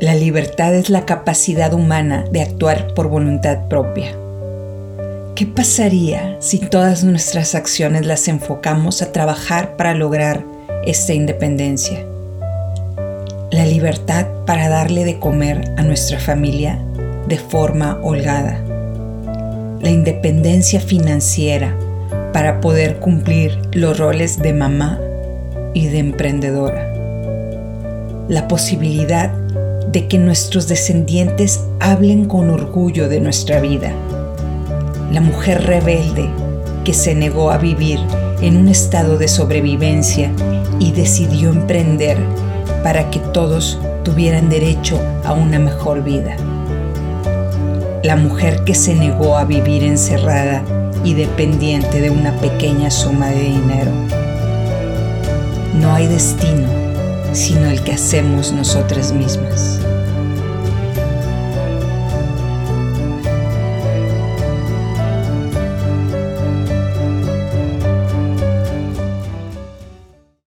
La libertad es la capacidad humana de actuar por voluntad propia. ¿Qué pasaría si todas nuestras acciones las enfocamos a trabajar para lograr esta independencia? La libertad para darle de comer a nuestra familia de forma holgada. La independencia financiera para poder cumplir los roles de mamá y de emprendedora. La posibilidad de que nuestros descendientes hablen con orgullo de nuestra vida la mujer rebelde que se negó a vivir en un estado de sobrevivencia y decidió emprender para que todos tuvieran derecho a una mejor vida. La mujer que se negó a vivir encerrada y dependiente de una pequeña suma de dinero. No hay destino sino el que hacemos nosotras mismas.